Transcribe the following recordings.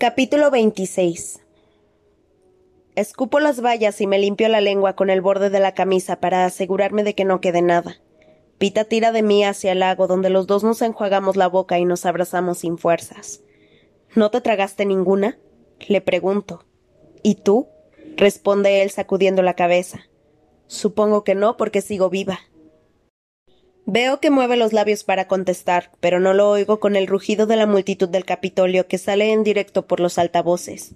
Capítulo 26 Escupo las vallas y me limpio la lengua con el borde de la camisa para asegurarme de que no quede nada. Pita tira de mí hacia el lago donde los dos nos enjuagamos la boca y nos abrazamos sin fuerzas. ¿No te tragaste ninguna? Le pregunto. ¿Y tú? responde él sacudiendo la cabeza. Supongo que no, porque sigo viva. Veo que mueve los labios para contestar, pero no lo oigo con el rugido de la multitud del Capitolio que sale en directo por los altavoces.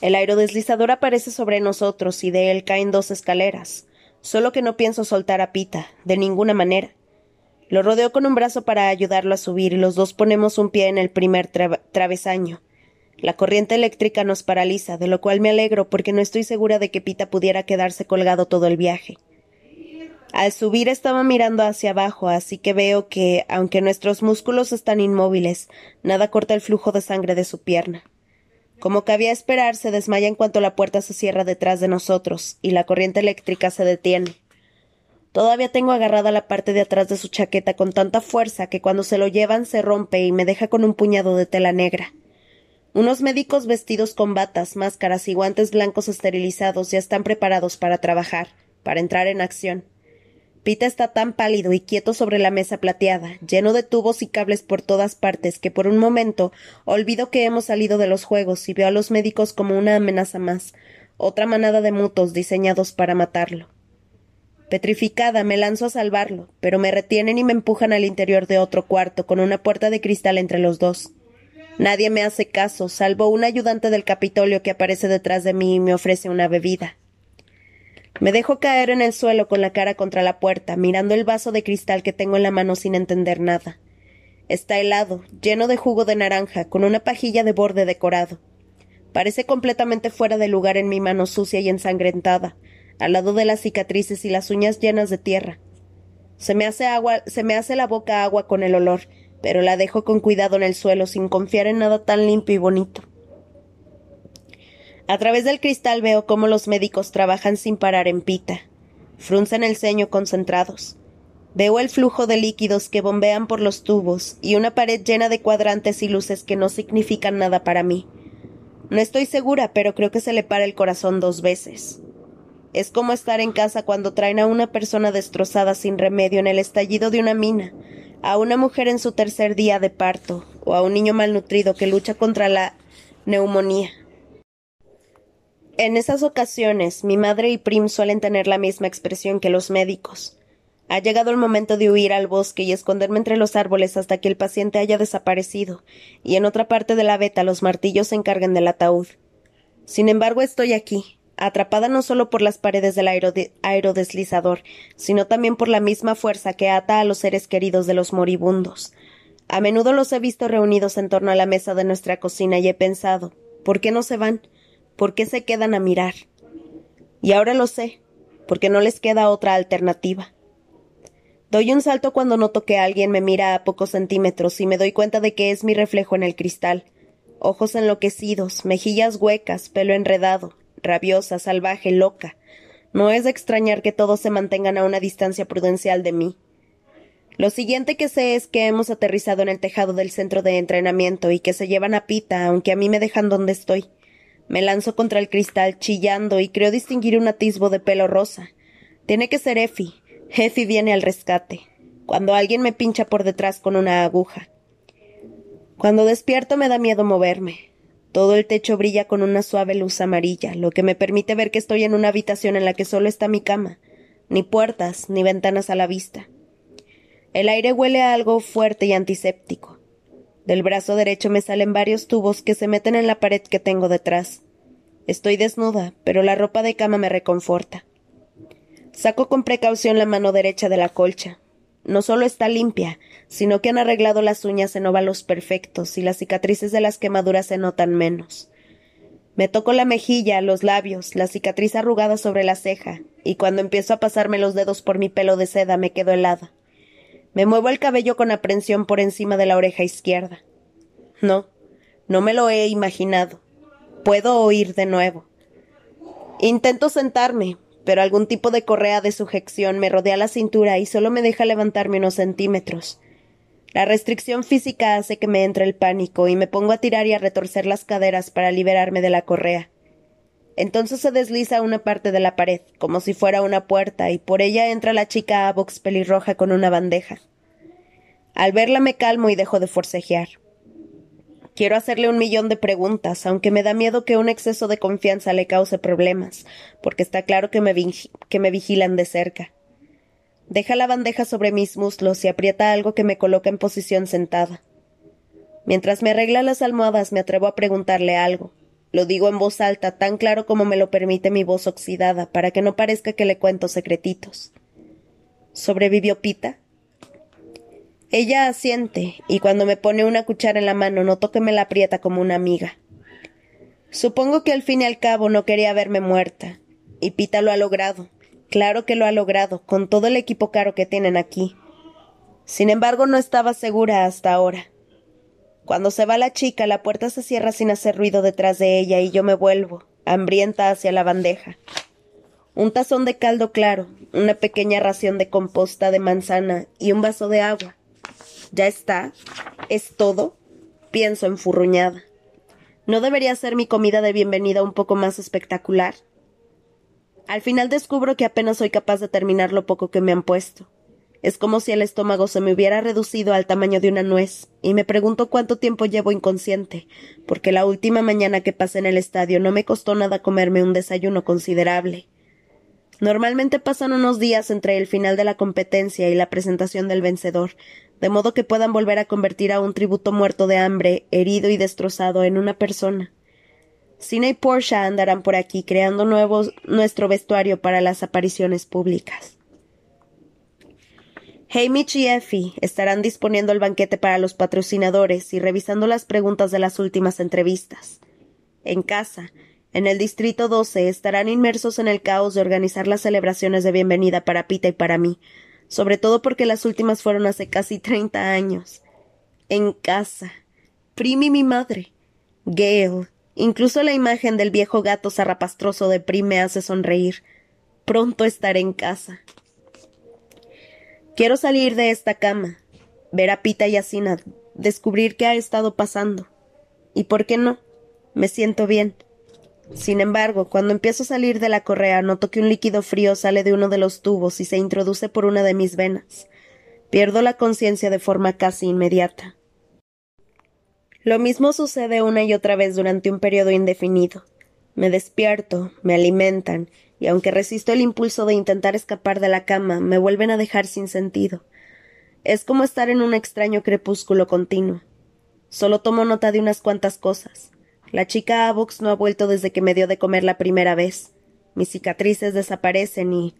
El aerodeslizador aparece sobre nosotros y de él caen dos escaleras. Solo que no pienso soltar a Pita, de ninguna manera. Lo rodeo con un brazo para ayudarlo a subir y los dos ponemos un pie en el primer travesaño. La corriente eléctrica nos paraliza, de lo cual me alegro porque no estoy segura de que Pita pudiera quedarse colgado todo el viaje. Al subir estaba mirando hacia abajo, así que veo que, aunque nuestros músculos están inmóviles, nada corta el flujo de sangre de su pierna. Como cabía esperar, se desmaya en cuanto la puerta se cierra detrás de nosotros, y la corriente eléctrica se detiene. Todavía tengo agarrada la parte de atrás de su chaqueta con tanta fuerza que cuando se lo llevan se rompe y me deja con un puñado de tela negra. Unos médicos vestidos con batas, máscaras y guantes blancos esterilizados ya están preparados para trabajar, para entrar en acción. Pita está tan pálido y quieto sobre la mesa plateada, lleno de tubos y cables por todas partes, que por un momento olvido que hemos salido de los juegos y veo a los médicos como una amenaza más, otra manada de mutos diseñados para matarlo. Petrificada me lanzo a salvarlo, pero me retienen y me empujan al interior de otro cuarto, con una puerta de cristal entre los dos. Nadie me hace caso, salvo un ayudante del Capitolio que aparece detrás de mí y me ofrece una bebida. Me dejo caer en el suelo con la cara contra la puerta, mirando el vaso de cristal que tengo en la mano sin entender nada. Está helado, lleno de jugo de naranja, con una pajilla de borde decorado. Parece completamente fuera de lugar en mi mano sucia y ensangrentada, al lado de las cicatrices y las uñas llenas de tierra. Se me hace agua, se me hace la boca agua con el olor, pero la dejo con cuidado en el suelo sin confiar en nada tan limpio y bonito. A través del cristal veo cómo los médicos trabajan sin parar en pita. Fruncen el ceño concentrados. Veo el flujo de líquidos que bombean por los tubos y una pared llena de cuadrantes y luces que no significan nada para mí. No estoy segura, pero creo que se le para el corazón dos veces. Es como estar en casa cuando traen a una persona destrozada sin remedio en el estallido de una mina, a una mujer en su tercer día de parto o a un niño malnutrido que lucha contra la neumonía. En esas ocasiones, mi madre y Prim suelen tener la misma expresión que los médicos. Ha llegado el momento de huir al bosque y esconderme entre los árboles hasta que el paciente haya desaparecido, y en otra parte de la veta los martillos se encarguen del ataúd. Sin embargo, estoy aquí, atrapada no solo por las paredes del aerodeslizador, sino también por la misma fuerza que ata a los seres queridos de los moribundos. A menudo los he visto reunidos en torno a la mesa de nuestra cocina y he pensado ¿por qué no se van? ¿Por qué se quedan a mirar? Y ahora lo sé, porque no les queda otra alternativa. Doy un salto cuando noto que alguien me mira a pocos centímetros y me doy cuenta de que es mi reflejo en el cristal. Ojos enloquecidos, mejillas huecas, pelo enredado, rabiosa, salvaje, loca. No es de extrañar que todos se mantengan a una distancia prudencial de mí. Lo siguiente que sé es que hemos aterrizado en el tejado del centro de entrenamiento y que se llevan a Pita, aunque a mí me dejan donde estoy. Me lanzo contra el cristal chillando y creo distinguir un atisbo de pelo rosa. Tiene que ser Effie. Effie viene al rescate. Cuando alguien me pincha por detrás con una aguja. Cuando despierto me da miedo moverme. Todo el techo brilla con una suave luz amarilla, lo que me permite ver que estoy en una habitación en la que solo está mi cama, ni puertas ni ventanas a la vista. El aire huele a algo fuerte y antiséptico. Del brazo derecho me salen varios tubos que se meten en la pared que tengo detrás. Estoy desnuda, pero la ropa de cama me reconforta. Saco con precaución la mano derecha de la colcha. No solo está limpia, sino que han arreglado las uñas en óvalos perfectos y las cicatrices de las quemaduras se notan menos. Me toco la mejilla, los labios, la cicatriz arrugada sobre la ceja, y cuando empiezo a pasarme los dedos por mi pelo de seda me quedo helada. Me muevo el cabello con aprensión por encima de la oreja izquierda. No, no me lo he imaginado. Puedo oír de nuevo. Intento sentarme, pero algún tipo de correa de sujeción me rodea la cintura y solo me deja levantarme unos centímetros. La restricción física hace que me entre el pánico y me pongo a tirar y a retorcer las caderas para liberarme de la correa. Entonces se desliza una parte de la pared, como si fuera una puerta, y por ella entra la chica Avox pelirroja con una bandeja. Al verla me calmo y dejo de forcejear. Quiero hacerle un millón de preguntas, aunque me da miedo que un exceso de confianza le cause problemas, porque está claro que me, que me vigilan de cerca. Deja la bandeja sobre mis muslos y aprieta algo que me coloca en posición sentada. Mientras me arregla las almohadas me atrevo a preguntarle algo. Lo digo en voz alta, tan claro como me lo permite mi voz oxidada, para que no parezca que le cuento secretitos. ¿Sobrevivió Pita? Ella asiente, y cuando me pone una cuchara en la mano noto que me la aprieta como una amiga. Supongo que al fin y al cabo no quería verme muerta, y Pita lo ha logrado. Claro que lo ha logrado, con todo el equipo caro que tienen aquí. Sin embargo, no estaba segura hasta ahora. Cuando se va la chica, la puerta se cierra sin hacer ruido detrás de ella y yo me vuelvo, hambrienta hacia la bandeja. Un tazón de caldo claro, una pequeña ración de composta de manzana y un vaso de agua. ¿Ya está? ¿Es todo? Pienso enfurruñada. ¿No debería ser mi comida de bienvenida un poco más espectacular? Al final descubro que apenas soy capaz de terminar lo poco que me han puesto. Es como si el estómago se me hubiera reducido al tamaño de una nuez, y me pregunto cuánto tiempo llevo inconsciente, porque la última mañana que pasé en el estadio no me costó nada comerme un desayuno considerable. Normalmente pasan unos días entre el final de la competencia y la presentación del vencedor, de modo que puedan volver a convertir a un tributo muerto de hambre, herido y destrozado en una persona. Cine y Porsche andarán por aquí creando nuevos, nuestro vestuario para las apariciones públicas. Hamish y Effie estarán disponiendo el banquete para los patrocinadores y revisando las preguntas de las últimas entrevistas. En casa, en el Distrito 12, estarán inmersos en el caos de organizar las celebraciones de bienvenida para Pita y para mí, sobre todo porque las últimas fueron hace casi treinta años. En casa. Primi mi madre. Gail, Incluso la imagen del viejo gato zarrapastroso de Prim me hace sonreír. Pronto estaré en casa. Quiero salir de esta cama, ver a Pita y a Sina, descubrir qué ha estado pasando. ¿Y por qué no? Me siento bien. Sin embargo, cuando empiezo a salir de la correa, noto que un líquido frío sale de uno de los tubos y se introduce por una de mis venas. Pierdo la conciencia de forma casi inmediata. Lo mismo sucede una y otra vez durante un periodo indefinido. Me despierto, me alimentan, y aunque resisto el impulso de intentar escapar de la cama, me vuelven a dejar sin sentido. Es como estar en un extraño crepúsculo continuo. Solo tomo nota de unas cuantas cosas. La chica Avox no ha vuelto desde que me dio de comer la primera vez. Mis cicatrices desaparecen y.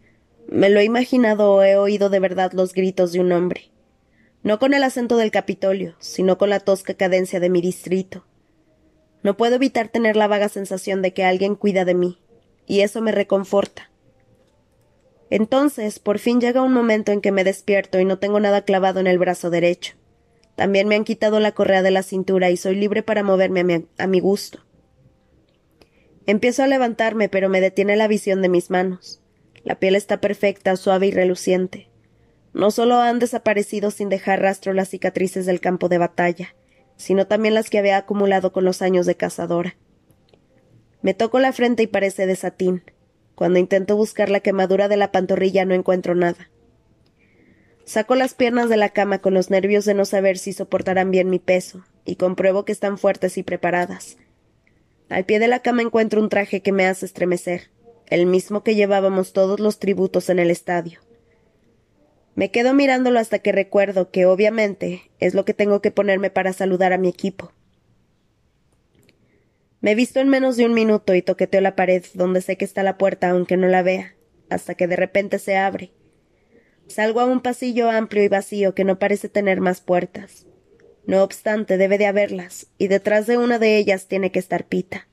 Me lo he imaginado o he oído de verdad los gritos de un hombre no con el acento del Capitolio, sino con la tosca cadencia de mi distrito. No puedo evitar tener la vaga sensación de que alguien cuida de mí, y eso me reconforta. Entonces, por fin llega un momento en que me despierto y no tengo nada clavado en el brazo derecho. También me han quitado la correa de la cintura y soy libre para moverme a mi, a mi gusto. Empiezo a levantarme, pero me detiene la visión de mis manos. La piel está perfecta, suave y reluciente. No solo han desaparecido sin dejar rastro las cicatrices del campo de batalla, sino también las que había acumulado con los años de cazadora. Me toco la frente y parece de satín. Cuando intento buscar la quemadura de la pantorrilla no encuentro nada. Saco las piernas de la cama con los nervios de no saber si soportarán bien mi peso, y compruebo que están fuertes y preparadas. Al pie de la cama encuentro un traje que me hace estremecer, el mismo que llevábamos todos los tributos en el estadio. Me quedo mirándolo hasta que recuerdo que, obviamente, es lo que tengo que ponerme para saludar a mi equipo. Me visto en menos de un minuto y toqueteo la pared donde sé que está la puerta aunque no la vea, hasta que de repente se abre. Salgo a un pasillo amplio y vacío que no parece tener más puertas. No obstante, debe de haberlas, y detrás de una de ellas tiene que estar Pita.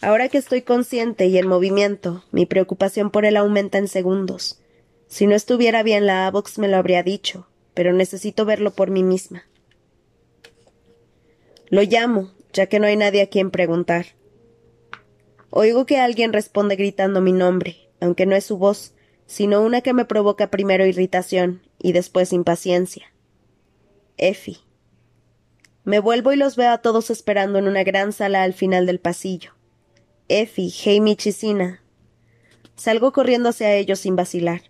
Ahora que estoy consciente y en movimiento, mi preocupación por él aumenta en segundos. Si no estuviera bien la Avox me lo habría dicho, pero necesito verlo por mí misma. Lo llamo, ya que no hay nadie a quien preguntar. Oigo que alguien responde gritando mi nombre, aunque no es su voz, sino una que me provoca primero irritación y después impaciencia. Effie. Me vuelvo y los veo a todos esperando en una gran sala al final del pasillo. Effie, Hamish y Sina. Salgo corriendo hacia ellos sin vacilar.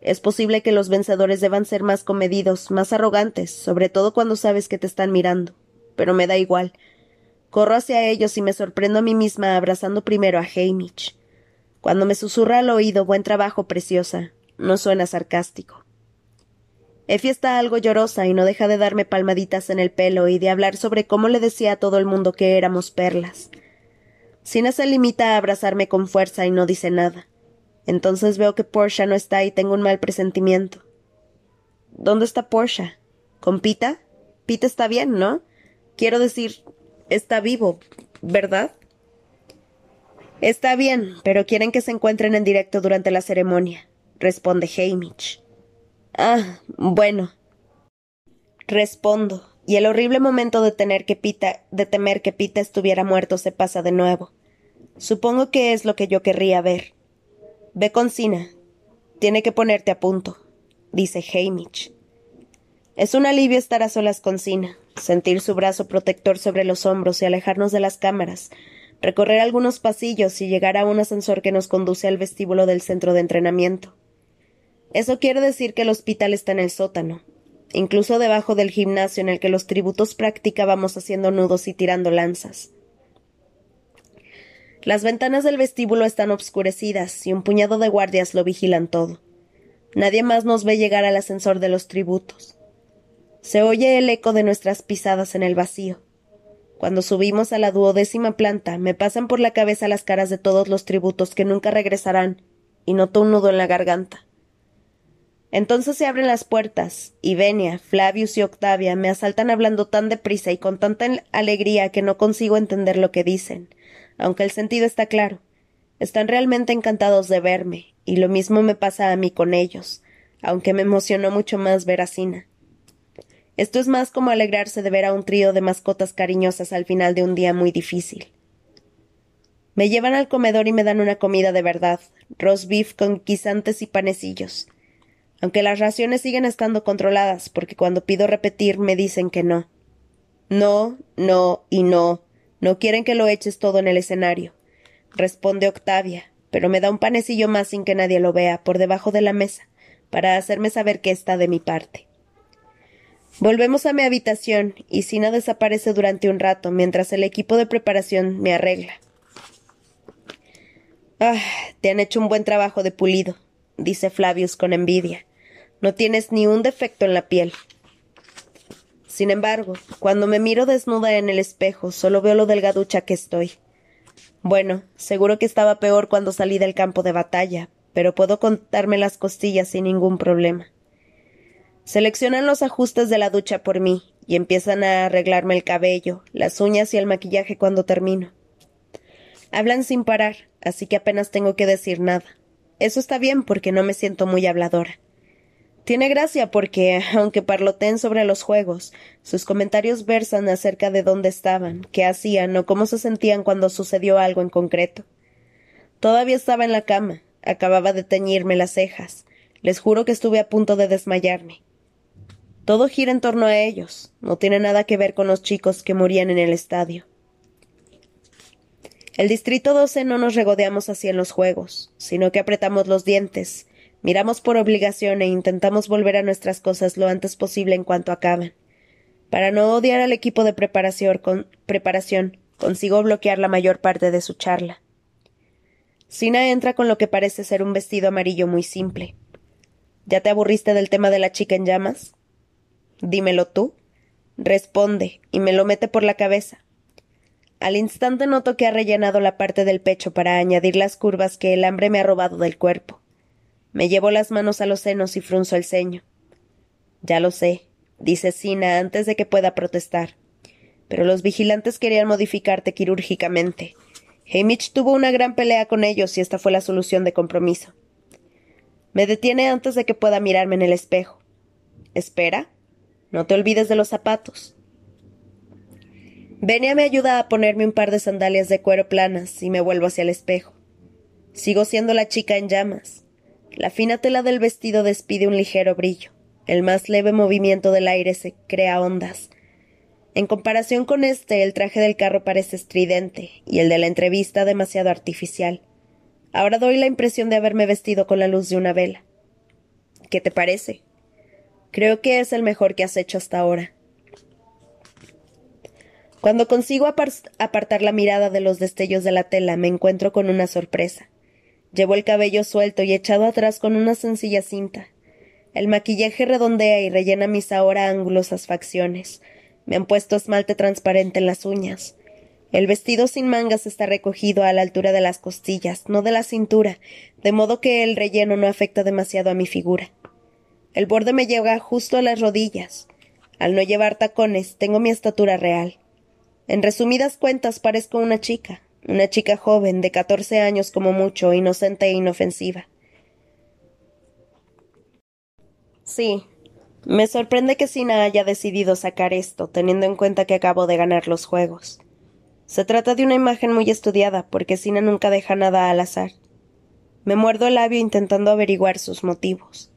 Es posible que los vencedores deban ser más comedidos, más arrogantes, sobre todo cuando sabes que te están mirando. Pero me da igual. Corro hacia ellos y me sorprendo a mí misma abrazando primero a Hamish. Cuando me susurra al oído buen trabajo, preciosa, no suena sarcástico. Effie está algo llorosa y no deja de darme palmaditas en el pelo y de hablar sobre cómo le decía a todo el mundo que éramos perlas. Sina se limita a abrazarme con fuerza y no dice nada. Entonces veo que Portia no está y tengo un mal presentimiento. ¿Dónde está Portia? ¿Con Pita? Pita está bien, ¿no? Quiero decir, está vivo, ¿verdad? Está bien, pero quieren que se encuentren en directo durante la ceremonia, responde Hamish. Ah, bueno. Respondo, y el horrible momento de tener que Pita, de temer que Pita estuviera muerto se pasa de nuevo. Supongo que es lo que yo querría ver. Ve con Sina. Tiene que ponerte a punto, dice Hamish. Es un alivio estar a solas con Sina, sentir su brazo protector sobre los hombros y alejarnos de las cámaras, recorrer algunos pasillos y llegar a un ascensor que nos conduce al vestíbulo del centro de entrenamiento. Eso quiere decir que el hospital está en el sótano, incluso debajo del gimnasio en el que los tributos practicábamos haciendo nudos y tirando lanzas. Las ventanas del vestíbulo están obscurecidas y un puñado de guardias lo vigilan todo. Nadie más nos ve llegar al ascensor de los tributos. Se oye el eco de nuestras pisadas en el vacío. Cuando subimos a la duodécima planta, me pasan por la cabeza las caras de todos los tributos que nunca regresarán, y noto un nudo en la garganta. Entonces se abren las puertas, y Venia, Flavius y Octavia me asaltan hablando tan deprisa y con tanta alegría que no consigo entender lo que dicen, aunque el sentido está claro. Están realmente encantados de verme, y lo mismo me pasa a mí con ellos, aunque me emocionó mucho más ver a Sina. Esto es más como alegrarse de ver a un trío de mascotas cariñosas al final de un día muy difícil. Me llevan al comedor y me dan una comida de verdad, roast beef con guisantes y panecillos aunque las raciones siguen estando controladas, porque cuando pido repetir me dicen que no. No, no y no. No quieren que lo eches todo en el escenario. Responde Octavia, pero me da un panecillo más sin que nadie lo vea, por debajo de la mesa, para hacerme saber que está de mi parte. Volvemos a mi habitación y Sina desaparece durante un rato mientras el equipo de preparación me arregla. Ah, te han hecho un buen trabajo de pulido, dice Flavius con envidia. No tienes ni un defecto en la piel. Sin embargo, cuando me miro desnuda en el espejo, solo veo lo delgaducha que estoy. Bueno, seguro que estaba peor cuando salí del campo de batalla, pero puedo contarme las costillas sin ningún problema. Seleccionan los ajustes de la ducha por mí y empiezan a arreglarme el cabello, las uñas y el maquillaje cuando termino. Hablan sin parar, así que apenas tengo que decir nada. Eso está bien porque no me siento muy habladora. Tiene gracia porque, aunque parloteen sobre los juegos, sus comentarios versan acerca de dónde estaban, qué hacían o cómo se sentían cuando sucedió algo en concreto. Todavía estaba en la cama, acababa de teñirme las cejas. Les juro que estuve a punto de desmayarme. Todo gira en torno a ellos, no tiene nada que ver con los chicos que morían en el estadio. El Distrito 12 no nos regodeamos así en los juegos, sino que apretamos los dientes, miramos por obligación e intentamos volver a nuestras cosas lo antes posible en cuanto acaban. Para no odiar al equipo de preparación, preparación consigo bloquear la mayor parte de su charla. Sina entra con lo que parece ser un vestido amarillo muy simple. ¿Ya te aburriste del tema de la chica en llamas? Dímelo tú. Responde, y me lo mete por la cabeza. Al instante noto que ha rellenado la parte del pecho para añadir las curvas que el hambre me ha robado del cuerpo. Me llevo las manos a los senos y frunzo el ceño. Ya lo sé, dice Sina antes de que pueda protestar. Pero los vigilantes querían modificarte quirúrgicamente. Hamish tuvo una gran pelea con ellos y esta fue la solución de compromiso. Me detiene antes de que pueda mirarme en el espejo. Espera. No te olvides de los zapatos. Venia me ayuda a ponerme un par de sandalias de cuero planas y me vuelvo hacia el espejo. Sigo siendo la chica en llamas. La fina tela del vestido despide un ligero brillo. El más leve movimiento del aire se crea ondas. En comparación con este, el traje del carro parece estridente y el de la entrevista demasiado artificial. Ahora doy la impresión de haberme vestido con la luz de una vela. ¿Qué te parece? Creo que es el mejor que has hecho hasta ahora. Cuando consigo apartar la mirada de los destellos de la tela, me encuentro con una sorpresa. Llevo el cabello suelto y echado atrás con una sencilla cinta. El maquillaje redondea y rellena mis ahora angulosas facciones. Me han puesto esmalte transparente en las uñas. El vestido sin mangas está recogido a la altura de las costillas, no de la cintura, de modo que el relleno no afecta demasiado a mi figura. El borde me llega justo a las rodillas. Al no llevar tacones, tengo mi estatura real. En resumidas cuentas, parezco una chica, una chica joven, de catorce años como mucho, inocente e inofensiva. Sí, me sorprende que Sina haya decidido sacar esto, teniendo en cuenta que acabo de ganar los juegos. Se trata de una imagen muy estudiada, porque Sina nunca deja nada al azar. Me muerdo el labio intentando averiguar sus motivos.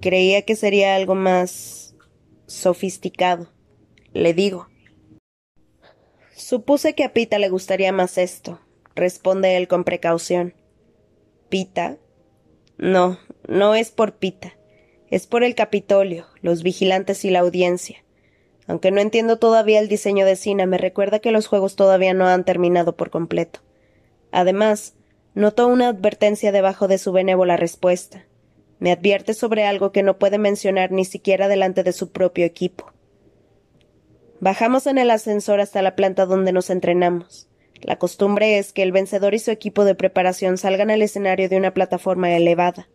Creía que sería algo más sofisticado. Le digo. Supuse que a Pita le gustaría más esto, responde él con precaución. ¿Pita? No, no es por Pita. Es por el Capitolio, los vigilantes y la audiencia. Aunque no entiendo todavía el diseño de Sina, me recuerda que los juegos todavía no han terminado por completo. Además, noto una advertencia debajo de su benévola respuesta. Me advierte sobre algo que no puede mencionar ni siquiera delante de su propio equipo. Bajamos en el ascensor hasta la planta donde nos entrenamos. La costumbre es que el vencedor y su equipo de preparación salgan al escenario de una plataforma elevada.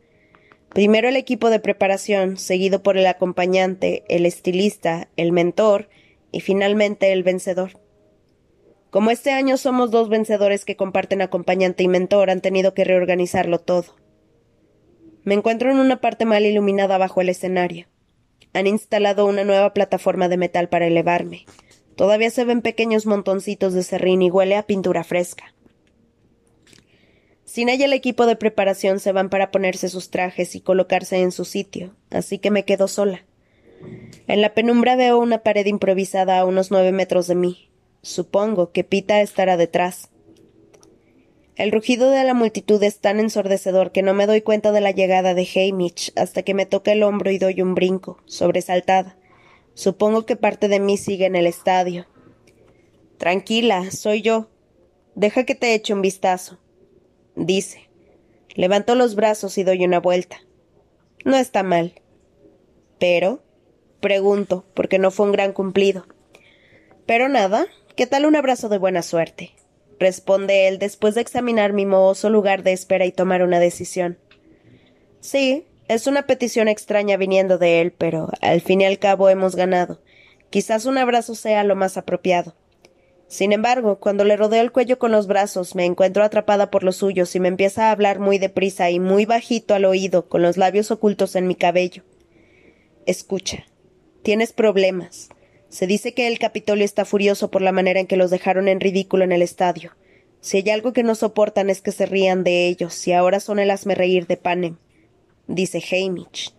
Primero el equipo de preparación, seguido por el acompañante, el estilista, el mentor y finalmente el vencedor. Como este año somos dos vencedores que comparten acompañante y mentor, han tenido que reorganizarlo todo. Me encuentro en una parte mal iluminada bajo el escenario. Han instalado una nueva plataforma de metal para elevarme. Todavía se ven pequeños montoncitos de serrín y huele a pintura fresca. Sin ella el equipo de preparación se van para ponerse sus trajes y colocarse en su sitio, así que me quedo sola. En la penumbra veo una pared improvisada a unos nueve metros de mí. Supongo que Pita estará detrás. El rugido de la multitud es tan ensordecedor que no me doy cuenta de la llegada de Hamish hasta que me toca el hombro y doy un brinco, sobresaltada. Supongo que parte de mí sigue en el estadio. Tranquila, soy yo. Deja que te eche un vistazo. Dice. Levanto los brazos y doy una vuelta. No está mal. Pero. Pregunto, porque no fue un gran cumplido. Pero nada, ¿qué tal un abrazo de buena suerte? Responde él después de examinar mi mohoso lugar de espera y tomar una decisión. Sí, es una petición extraña viniendo de él, pero al fin y al cabo hemos ganado. Quizás un abrazo sea lo más apropiado. Sin embargo, cuando le rodeo el cuello con los brazos, me encuentro atrapada por los suyos y me empieza a hablar muy deprisa y muy bajito al oído, con los labios ocultos en mi cabello. Escucha. Tienes problemas. Se dice que el Capitolio está furioso por la manera en que los dejaron en ridículo en el estadio. Si hay algo que no soportan es que se rían de ellos, y ahora son el reír de Panem, dice Hamish.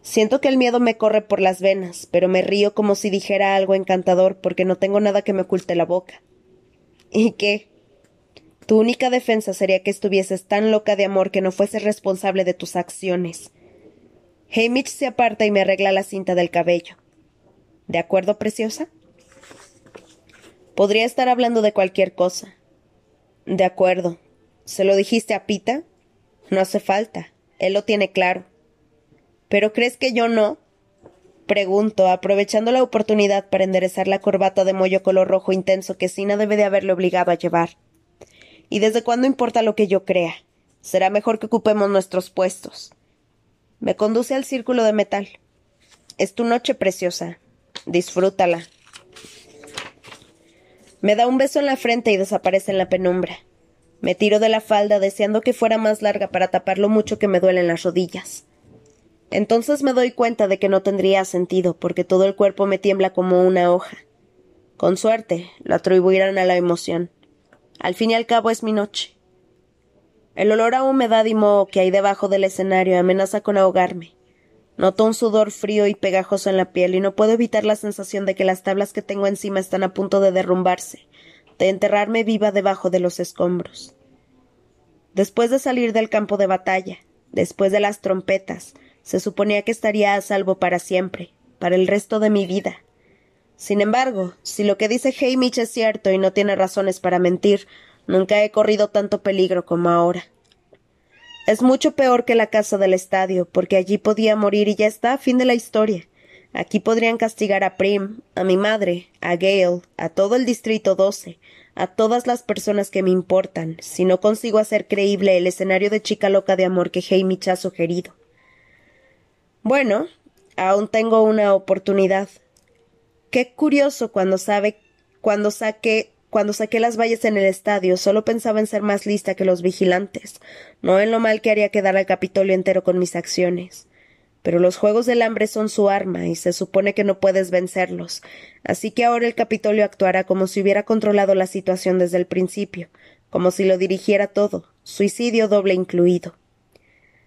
Siento que el miedo me corre por las venas, pero me río como si dijera algo encantador porque no tengo nada que me oculte la boca. ¿Y qué? Tu única defensa sería que estuvieses tan loca de amor que no fueses responsable de tus acciones. Hamish se aparta y me arregla la cinta del cabello. ¿De acuerdo, preciosa? Podría estar hablando de cualquier cosa. De acuerdo. ¿Se lo dijiste a Pita? No hace falta. Él lo tiene claro. ¿Pero crees que yo no? Pregunto, aprovechando la oportunidad para enderezar la corbata de mollo color rojo intenso que Sina debe de haberle obligado a llevar. ¿Y desde cuándo importa lo que yo crea? Será mejor que ocupemos nuestros puestos. Me conduce al círculo de metal. Es tu noche preciosa. Disfrútala. Me da un beso en la frente y desaparece en la penumbra. Me tiro de la falda deseando que fuera más larga para tapar lo mucho que me duelen las rodillas. Entonces me doy cuenta de que no tendría sentido, porque todo el cuerpo me tiembla como una hoja. Con suerte, lo atribuirán a la emoción. Al fin y al cabo es mi noche. El olor a humedad y moho que hay debajo del escenario amenaza con ahogarme. Noto un sudor frío y pegajoso en la piel y no puedo evitar la sensación de que las tablas que tengo encima están a punto de derrumbarse, de enterrarme viva debajo de los escombros. Después de salir del campo de batalla, después de las trompetas, se suponía que estaría a salvo para siempre, para el resto de mi vida. Sin embargo, si lo que dice Hamish es cierto y no tiene razones para mentir, nunca he corrido tanto peligro como ahora. Es mucho peor que la casa del estadio, porque allí podía morir y ya está, fin de la historia. Aquí podrían castigar a Prim, a mi madre, a Gale, a todo el distrito 12, a todas las personas que me importan, si no consigo hacer creíble el escenario de chica loca de amor que Hamish ha sugerido. Bueno, aún tengo una oportunidad. Qué curioso cuando sabe cuando saqué cuando saqué las vallas en el estadio, solo pensaba en ser más lista que los vigilantes, no en lo mal que haría quedar al Capitolio entero con mis acciones. Pero los Juegos del Hambre son su arma y se supone que no puedes vencerlos, así que ahora el Capitolio actuará como si hubiera controlado la situación desde el principio, como si lo dirigiera todo, suicidio doble incluido.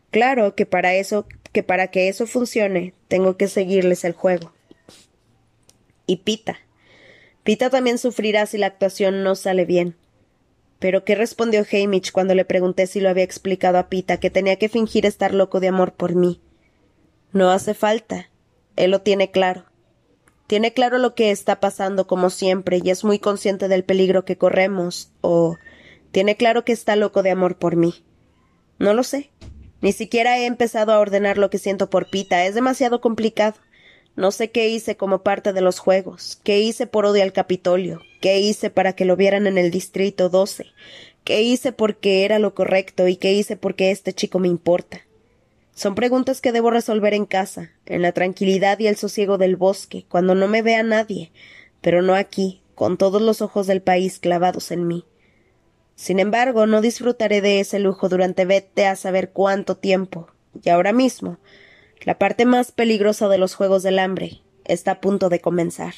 Claro que para eso, que para que eso funcione, tengo que seguirles el juego. Y Pita. Pita también sufrirá si la actuación no sale bien. Pero ¿qué respondió Hamish cuando le pregunté si lo había explicado a Pita que tenía que fingir estar loco de amor por mí? No hace falta. Él lo tiene claro. Tiene claro lo que está pasando como siempre y es muy consciente del peligro que corremos, o tiene claro que está loco de amor por mí. No lo sé. Ni siquiera he empezado a ordenar lo que siento por Pita. Es demasiado complicado. No sé qué hice como parte de los juegos, qué hice por odio al Capitolio, qué hice para que lo vieran en el Distrito 12, qué hice porque era lo correcto y qué hice porque este chico me importa. Son preguntas que debo resolver en casa, en la tranquilidad y el sosiego del bosque, cuando no me vea nadie, pero no aquí, con todos los ojos del país clavados en mí. Sin embargo, no disfrutaré de ese lujo durante vete a saber cuánto tiempo, y ahora mismo la parte más peligrosa de los Juegos del Hambre está a punto de comenzar.